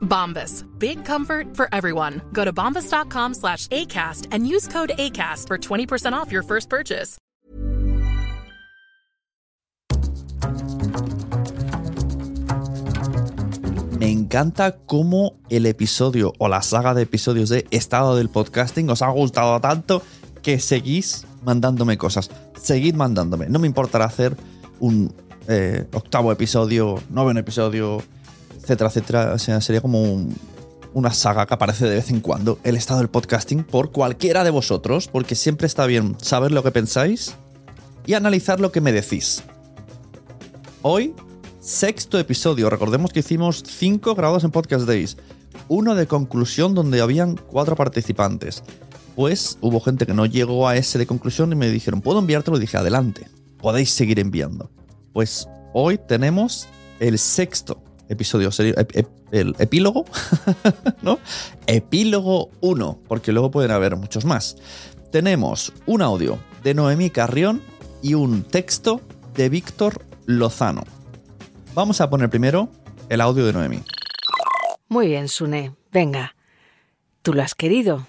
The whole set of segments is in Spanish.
Bombas. Big comfort for everyone. Go to bombas.com slash ACAST and use code ACAST for 20% off your first purchase. Me encanta cómo el episodio o la saga de episodios de Estado del Podcasting os ha gustado tanto que seguís mandándome cosas. Seguid mandándome. No me importará hacer un eh, octavo episodio, noveno episodio, etcétera, etcétera. O sea, sería como un- una saga que aparece de vez en cuando. El Estado del Podcasting por cualquiera de vosotros, porque siempre está bien saber lo que pensáis y analizar lo que me decís. Hoy sexto episodio. Recordemos que hicimos cinco grabados en Podcast Days. Uno de conclusión donde habían cuatro participantes. Pues hubo gente que no llegó a ese de conclusión y me dijeron, ¿puedo enviártelo? Y dije, adelante. Podéis seguir enviando. Pues hoy tenemos el sexto episodio, ep- el epílogo, ¿no? Epílogo 1, porque luego pueden haber muchos más. Tenemos un audio de Noemí Carrión y un texto de Víctor Lozano. Vamos a poner primero el audio de Noemí. Muy bien, Sune. Venga. Tú lo has querido.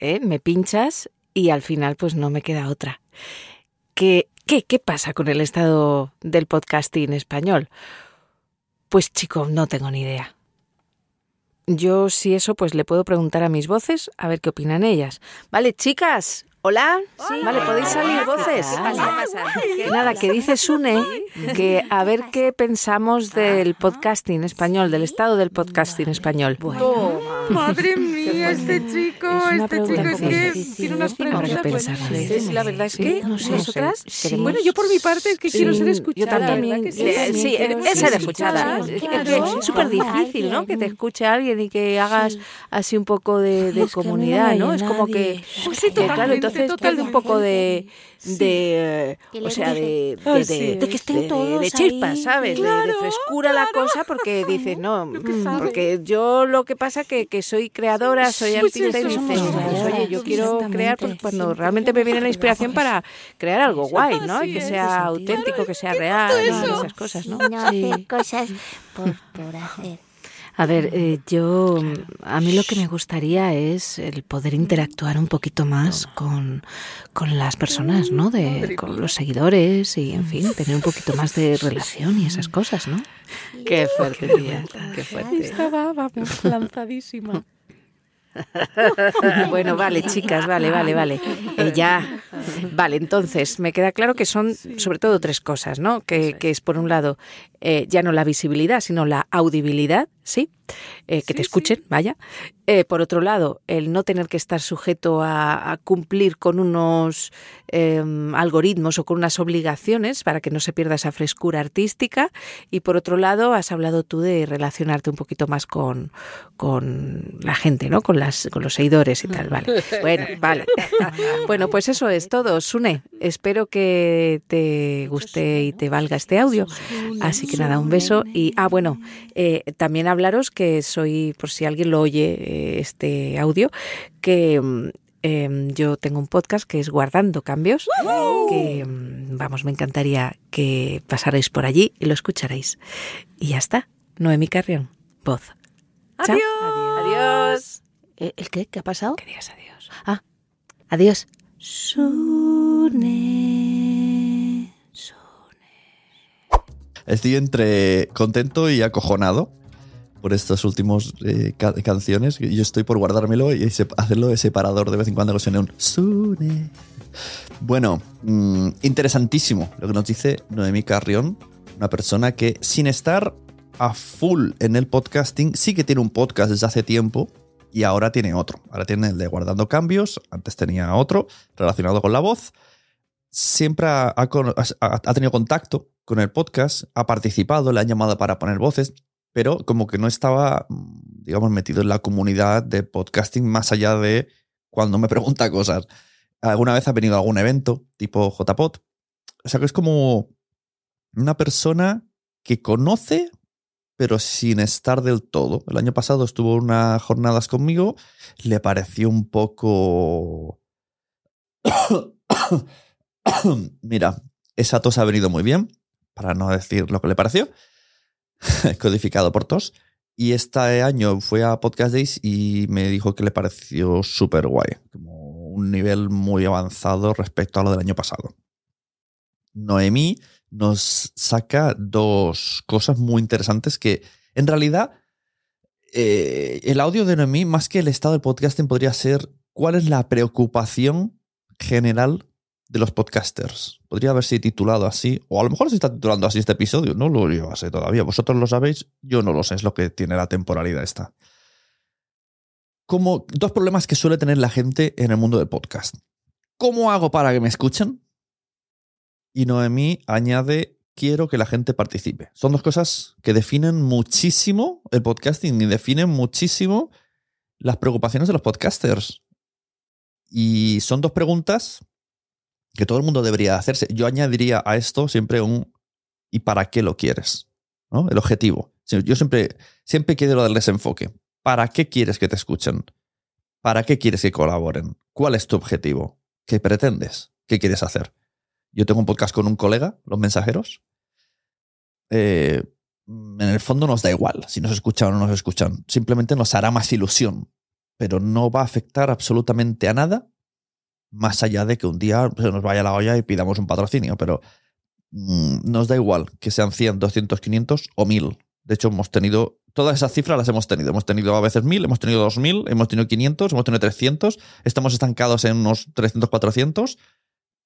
¿eh? Me pinchas y al final pues no me queda otra. ¿Qué, qué, qué pasa con el estado del podcasting español? Pues chico, no tengo ni idea. Yo si eso pues le puedo preguntar a mis voces a ver qué opinan ellas. Vale, chicas. Hola. Vale, podéis salir voces. Que Nada, que dice Sune que a ver qué pensamos del podcasting español, del estado del podcasting español. Madre mía, este chico, Es este chico es poco que difícil, tiene unas preguntas buenísimas. Sí, la verdad es Sí, que no sé, nosotras. no sé. Bueno, yo por mi parte es que quiero ser Sí, escuchada. Yo también. ¿verdad que sí? Sí, es ser escuchada. Es Claro. súper difícil, ¿no? Que te escuche alguien y que hagas así un poco de, comunidad, ¿no? Es como que. Pues sí, claro, totalmente, entonces totalmente. pierde un poco de, de Que o sea, de, dije, de, de- sí. De que estén de- de- todos de ahí. ¿sabes? De- de, Claro, frescura la cosa porque dices, no, sabe. porque yo lo que pasa que, que soy creadora, soy Pues artista y dices, pues, oye, yo quiero crear pues, cuando Siempre realmente me viene la inspiración para crear algo guay, ¿no? Así Y que sea auténtico, que sea real, esas cosas, ¿no? No hacer cosas por, por hacer. A ver, eh, yo, a mí lo que me gustaría es el poder interactuar un poquito más con, con las personas, ¿no? De, con los seguidores y, en fin, tener un poquito más de relación y esas cosas, ¿no? Qué fuerte, tía, qué fuerte. Estaba, vamos, lanzadísima. Bueno, vale, chicas, vale, vale, vale. Eh, ya. Vale, entonces, me queda claro que son sobre todo tres cosas, ¿no? Que, que es, por un lado, eh, ya no la visibilidad, sino la audibilidad, ¿sí? Eh, que te escuchen, vaya. Eh, por otro lado, el no tener que estar sujeto a, a cumplir con unos eh, algoritmos o con unas obligaciones para que no se pierda esa frescura artística. Y por otro lado, has hablado tú de relacionarte un poquito más con, con la gente, ¿no? Con, las, con los seguidores y tal, vale. Bueno, vale. Bueno, pues eso es todo. Sune, espero que te guste y te valga este audio. Así que nada, un beso. Y, ah, bueno, eh, también hablaros que soy, por si alguien lo oye, eh, este audio, que mm, eh, yo tengo un podcast que es Guardando Cambios, que, mm, vamos, me encantaría que pasarais por allí y lo escucharéis. Y ya está. Noemi Carrión, voz. Chao. Adiós. ¿El el qué? ¿Qué ha pasado? Que digas adiós. Ah, adiós. Sune. Estoy entre contento y acojonado por estas últimas eh, ca- canciones. Yo estoy por guardármelo y hacerlo de separador de vez en cuando que suene un Sune. Bueno, mm, interesantísimo lo que nos dice Noemí Carrión, una persona que sin estar a full en el podcasting, sí que tiene un podcast desde hace tiempo y ahora tiene otro. Ahora tiene el de Guardando Cambios, antes tenía otro relacionado con la voz. Siempre ha- ha tenido contacto con el podcast, ha participado, le han llamado para poner voces, pero como que no estaba, mm, digamos, metido en la comunidad de podcasting más allá de cuando me pregunta cosas. Alguna vez ha venido a algún evento, tipo JPod. O sea que es como una persona que conoce, pero sin estar del todo. El año pasado estuvo unas jornadas conmigo, le pareció un poco... Mira, esa tos ha venido muy bien, para no decir lo que le pareció, codificado por tos. Y este año fue a Podcast Days y me dijo que le pareció súper guay, como un nivel muy avanzado respecto a lo del año pasado. Noemí nos saca dos cosas muy interesantes que en realidad eh, el audio de Noemí, más que el estado del podcasting, podría ser cuál es la preocupación general de los podcasters. Podría haberse titulado así, o a lo mejor se está titulando así este episodio, no lo yo sé todavía. Vosotros lo sabéis, yo no lo sé, es lo que tiene la temporalidad esta. Como dos problemas que suele tener la gente en el mundo del podcast. ¿Cómo hago para que me escuchen? Y Noemí añade, quiero que la gente participe. Son dos cosas que definen muchísimo el podcasting y definen muchísimo las preocupaciones de los podcasters. Y son dos preguntas que todo el mundo debería hacerse. Yo añadiría a esto siempre un ¿y para qué lo quieres? ¿No? El objetivo. Yo siempre, siempre quiero del desenfoque. ¿Para qué quieres que te escuchen? ¿Para qué quieres que colaboren? ¿Cuál es tu objetivo? ¿Qué pretendes? ¿Qué quieres hacer? Yo tengo un podcast con un colega, Los Mensajeros. Eh, en el fondo nos da igual si nos escuchan o no nos escuchan. Simplemente nos hará más ilusión. Pero no va a afectar absolutamente a nada más allá de que un día se nos vaya la olla y pidamos un patrocinio, pero mm, nos da igual que sean 100, 200, 500 o 1000. De hecho, hemos tenido, todas esas cifras las hemos tenido. Hemos tenido a veces 1000, hemos tenido 2000, hemos tenido 500, hemos tenido 300, estamos estancados en unos 300, 400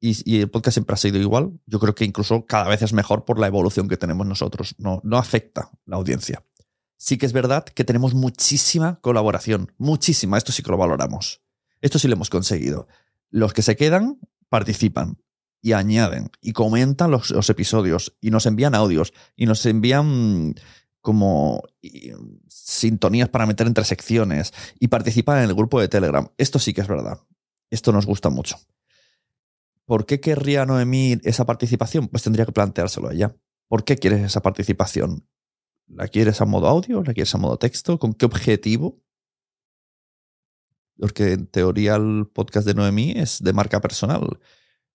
y, y el podcast siempre ha sido igual. Yo creo que incluso cada vez es mejor por la evolución que tenemos nosotros. No, no afecta la audiencia. Sí que es verdad que tenemos muchísima colaboración, muchísima. Esto sí que lo valoramos. Esto sí lo hemos conseguido los que se quedan participan y añaden y comentan los, episodios y nos envían audios y nos envían como sintonías para meter entre secciones y participan en el grupo de Telegram. Esto sí que es verdad. Esto nos gusta mucho. ¿Por qué querría Noemí esa participación? Pues tendría que planteárselo a. ¿Por qué quieres esa participación? ¿La quieres a modo audio? ¿La quieres a modo texto? ¿Con qué objetivo? Porque en teoría el podcast de Noemí es de marca personal.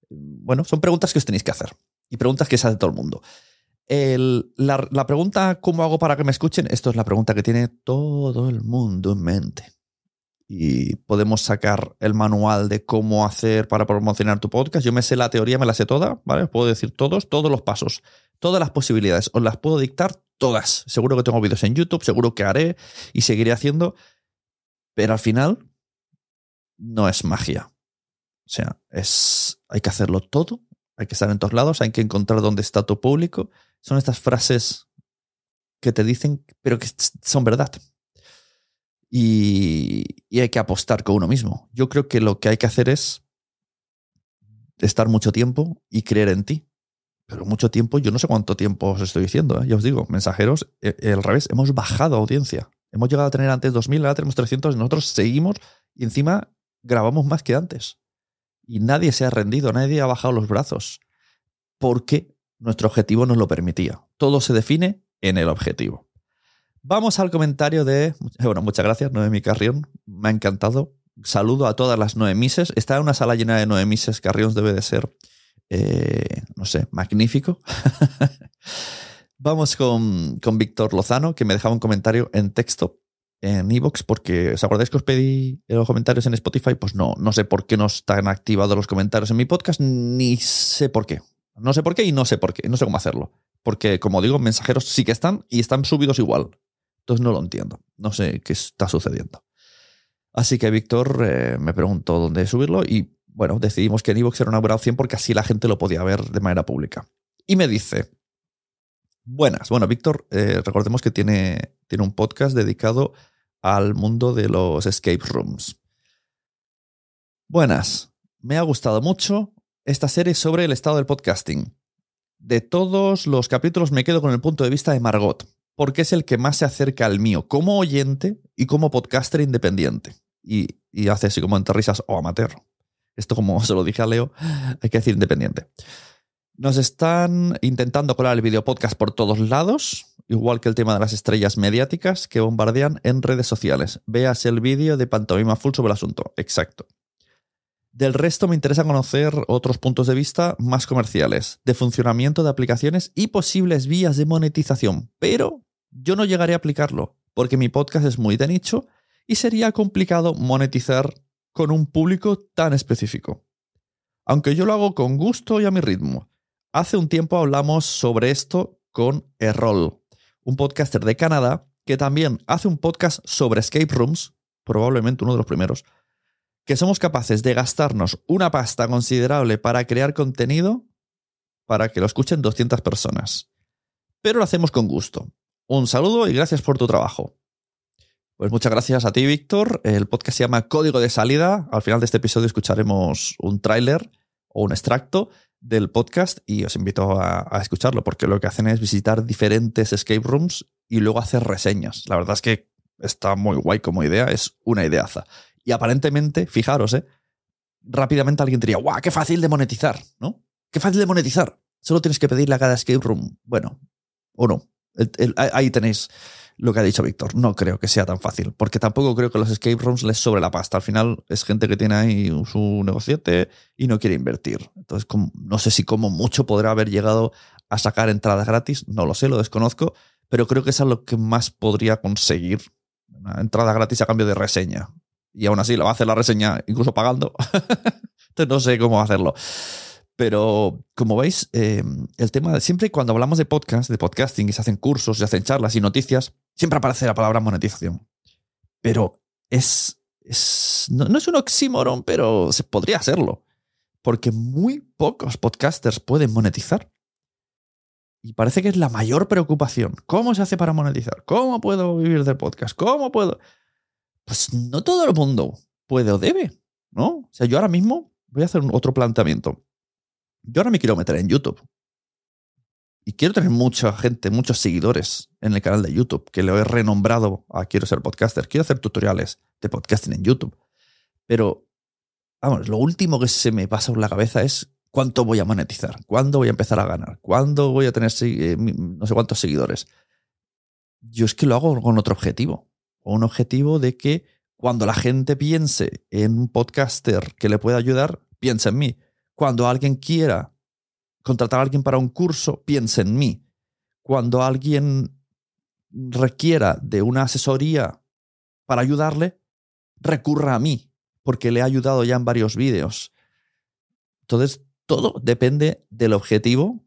Bueno, son preguntas que os tenéis que hacer y preguntas que se hace todo el mundo. La, la, pregunta, ¿cómo hago para que me escuchen? Esto es la pregunta que tiene todo el mundo en mente. Y podemos sacar el manual de cómo hacer para promocionar tu podcast. Yo me sé la teoría, me la sé toda, ¿vale? Os puedo decir todos, todos los pasos, todas las posibilidades. Os las puedo dictar todas. Seguro que tengo vídeos en YouTube, seguro que haré y seguiré haciendo. Pero al final, no es magia. O sea, es, hay que hacerlo todo, hay que estar en todos lados, hay que encontrar dónde está tu público. Son estas frases que te dicen, pero que son verdad. Y, y, hay que apostar con uno mismo. Yo creo que lo que hay que hacer es estar mucho tiempo y creer en ti. Pero mucho tiempo, yo no sé cuánto tiempo os estoy diciendo. ¿eh? Ya os digo, mensajeros, eh, al revés, hemos bajado audiencia. Hemos llegado a tener antes 2.000, ahora tenemos 300, y nosotros seguimos y encima grabamos más que antes. Y nadie se ha rendido, nadie ha bajado los brazos. Porque nuestro objetivo nos lo permitía. Todo se define en el objetivo. Vamos al comentario de. Bueno, muchas gracias, Noemi Carrión. Me ha encantado. Saludo a todas las Noemises. Está en una sala llena de Noemises. Carrión debe de ser, eh, no sé, magnífico. Vamos con, con Víctor Lozano, que me dejaba un comentario en texto en Evox porque ¿os acordáis que os pedí los comentarios en Spotify? Pues no, no sé por qué no están activados los comentarios en mi podcast, ni sé por qué. No sé por qué y no sé por qué, no sé cómo hacerlo. Porque, como digo, mensajeros sí que están y están subidos igual. Entonces no lo entiendo. No sé qué está sucediendo. Así que Víctor eh, me preguntó dónde subirlo y bueno, decidimos que en iVoox era una buena opción porque así la gente lo podía ver de manera pública. Y me dice, buenas, bueno, Víctor, eh, recordemos que tiene, tiene un podcast dedicado al mundo de los escape rooms. Buenas, me ha gustado mucho esta serie sobre el estado del podcasting. De todos los capítulos me quedo con el punto de vista de Margot, porque es el que más se acerca al mío como oyente y como podcaster independiente. Y, y hace así como entre risas o amateur. Esto como se lo dije a Leo, hay que decir independiente. Nos están intentando colar el video podcast por todos lados, igual que el tema de las estrellas mediáticas que bombardean en redes sociales. Veas el vídeo de Pantomima Full sobre el asunto. Exacto. Del resto me interesa conocer otros puntos de vista más comerciales, de funcionamiento de aplicaciones y posibles vías de monetización, pero yo no llegaré a aplicarlo, porque mi podcast es muy de nicho y sería complicado monetizar con un público tan específico. Aunque yo lo hago con gusto y a mi ritmo. Hace un tiempo hablamos sobre esto con Errol, un podcaster de Canadá que también hace un podcast sobre escape rooms, probablemente uno de los primeros, que somos capaces de gastarnos una pasta considerable para crear contenido para que lo escuchen 200 personas. Pero lo hacemos con gusto. Un saludo y gracias por tu trabajo. Pues muchas gracias a ti, Víctor. El podcast se llama Código de Salida. Al final de este episodio escucharemos un tráiler o un extracto del podcast y os invito a, escucharlo porque lo que hacen es visitar diferentes escape rooms y luego hacer reseñas. La verdad es que está muy guay como idea, es una ideaza. Y aparentemente, fijaros, ¿eh? rápidamente alguien diría, ¡guau! ¡Qué fácil de monetizar! ¿No? ¡Qué fácil de monetizar! Solo tienes que pedirle a cada escape room. Bueno, o no. Ahí tenéis lo que ha dicho Víctor. No creo que sea tan fácil, porque tampoco creo que los escape rooms les sobre la pasta. Al final es gente que tiene ahí su negociete y no quiere invertir. Entonces, no sé si como mucho podrá haber llegado a sacar entradas gratis, no lo sé, lo desconozco, pero creo que es lo que más podría conseguir. Una entrada gratis a cambio de reseña y aún así lo va a hacer la reseña incluso pagando. Entonces no sé cómo hacerlo. Pero como veis, eh, el tema de siempre cuando hablamos de podcast, de podcasting, y se hacen cursos, se hacen charlas y noticias, siempre aparece la palabra monetización. Pero es, es no, no es un oxímoron, pero se podría hacerlo. Porque muy pocos podcasters pueden monetizar. Y parece que es la mayor preocupación. ¿Cómo se hace para monetizar? ¿Cómo puedo vivir del podcast? ¿Cómo puedo? pues no todo el mundo puede o debe, ¿no? O sea, yo ahora mismo voy a hacer otro planteamiento. Yo ahora me quiero meter en YouTube. Y quiero tener mucha gente, muchos seguidores en el canal de YouTube, que lo he renombrado a Quiero ser podcaster. Quiero hacer tutoriales de podcasting en YouTube. Pero, vamos, lo último que se me pasa por la cabeza es cuánto voy a monetizar, cuándo voy a empezar a ganar, cuándo voy a tener eh, no sé cuántos seguidores. Yo es que lo hago con otro objetivo un objetivo de que cuando la gente piense en un podcaster que le pueda ayudar, piense en mí. Cuando alguien quiera contratar a alguien para un curso, piense en mí. Cuando alguien requiera de una asesoría para ayudarle, recurra a mí, porque le he ayudado ya en varios vídeos. Entonces, todo depende del objetivo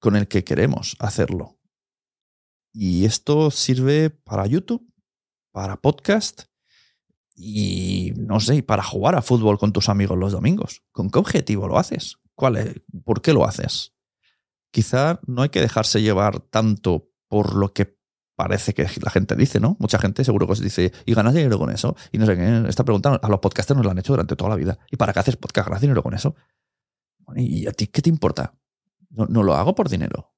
con el que queremos hacerlo. Y esto sirve para YouTube, para podcast y no sé, para jugar a fútbol con tus amigos los domingos. ¿Con qué objetivo lo haces? ¿Cuál es? ¿Por qué lo haces? Quizá no hay que dejarse llevar tanto por lo que parece que la gente dice, ¿no? Mucha gente seguro que os dice, y ganas dinero con eso. Y no sé qué, esta pregunta a los podcasters nos la han hecho durante toda la vida. ¿Y para qué haces podcast? ¿Ganas dinero con eso? ¿Y a ti qué te importa? No, lo hago por dinero.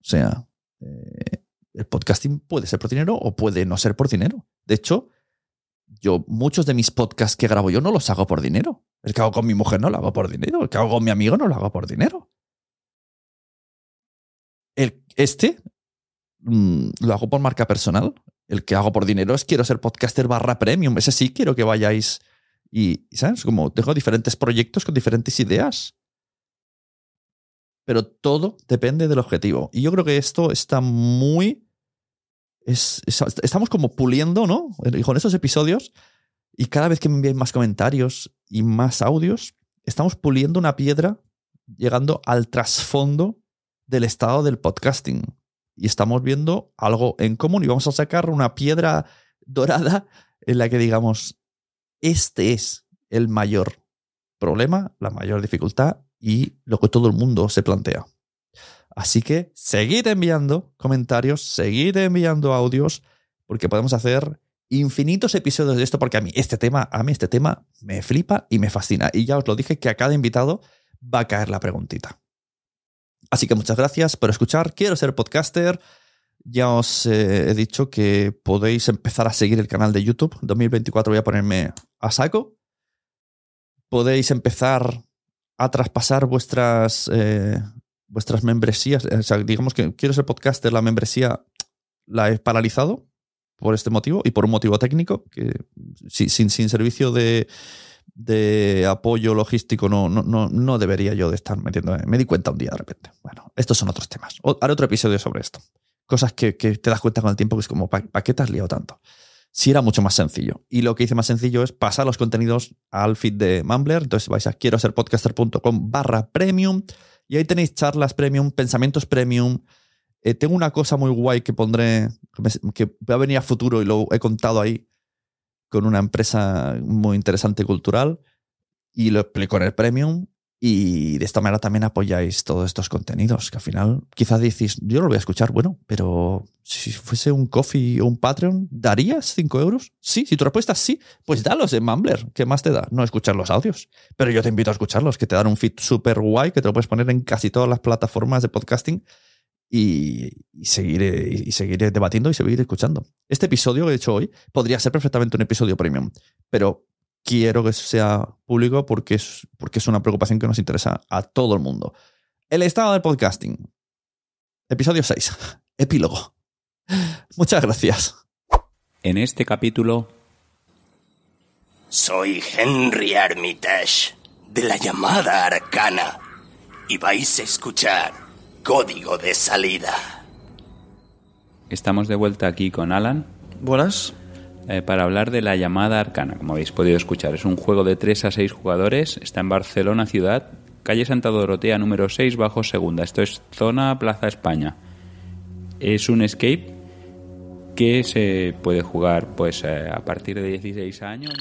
O sea, eh, el podcasting puede ser por dinero o puede no ser por dinero. De hecho, yo muchos de mis podcasts que grabo yo no los hago por dinero. El que hago con mi mujer no lo hago por dinero. El que hago con mi amigo no lo hago por dinero. El, este mmm, lo hago por marca personal. El que hago por dinero es quiero ser podcaster barra premium. Ese sí quiero que vayáis y, ¿sabes? Como tengo diferentes proyectos con diferentes ideas. Pero todo depende del objetivo. Y yo creo que esto está muy es, es, estamos como puliendo, ¿no? Con esos episodios. Y cada vez que me envíen más comentarios y más audios, estamos puliendo una piedra llegando al trasfondo del estado del podcasting. Y estamos viendo algo en común y vamos a sacar una piedra dorada en la que digamos, este es el mayor problema, la mayor dificultad y lo que todo el mundo se plantea. Así que seguid enviando comentarios, seguid enviando audios, porque podemos hacer infinitos episodios de esto, porque a mí este tema, a mí este tema me flipa y me fascina. Y ya os lo dije que a cada invitado va a caer la preguntita. Así que muchas gracias por escuchar. Quiero ser podcaster. Ya os eh, he dicho que podéis empezar a seguir el canal de YouTube. 2024 voy a ponerme a saco. Podéis empezar a traspasar vuestras, eh, vuestras membresías. O sea, digamos que quiero ser podcaster, la membresía la he paralizado por este motivo y por un motivo técnico, que si- sin, sin servicio de, de apoyo logístico no, no, no, no debería yo de estar metiendo. Me di cuenta un día de repente. Bueno, estos son otros temas. Haré otro episodio sobre esto. Cosas que, que te das cuenta con el tiempo que es como, ¿para qué te has liado tanto? Si era mucho más sencillo. Y lo que hice más sencillo es pasar los contenidos al feed de Mumbler. Entonces vais a quiero ser podcaster.com barra premium y ahí tenéis charlas premium, pensamientos premium. Eh, tengo una cosa muy guay que pondré, que, va a venir a futuro y lo he contado ahí con una empresa muy interesante cultural y lo explico en el premium y de esta manera también apoyáis todos estos contenidos que al final quizás decís, yo no lo voy a escuchar, bueno, pero si fuese un coffee o un Patreon, ¿darías 5 euros? Sí, si tu respuesta es sí, pues dalos en Mumbler, ¿qué más te da? No escuchar los audios, pero yo te invito a escucharlos, que te dan un feed súper guay, que te lo puedes poner en casi todas las plataformas de podcasting y, y seguiré, y seguiré debatiendo y seguiré escuchando. Este episodio que he hecho hoy podría ser perfectamente un episodio premium, pero quiero que sea público porque es, porque es una preocupación que nos interesa a todo el mundo. El estado del podcasting. Episodio 6. Epílogo. Muchas gracias. En este capítulo, Soy Henry Armitage, de la llamada Arcana, y vais a escuchar Código de Salida. estamos de vuelta aquí con Alan Buenas. Eh, para hablar de la llamada arcana, como habéis podido escuchar. Es un juego de 3 a 6 jugadores, está en Barcelona ciudad, calle Santa Dorotea número 6 bajo segunda. Esto es zona Plaza España. Es un escape que se puede jugar pues eh, a partir de 16 años.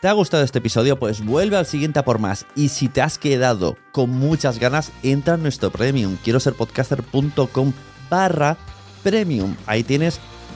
¿Te ha gustado este episodio? Pues vuelve al siguiente por más. Y si te has quedado con muchas ganas, entra en nuestro premium. Quiero ser podcaster.com barra premium. Ahí tienes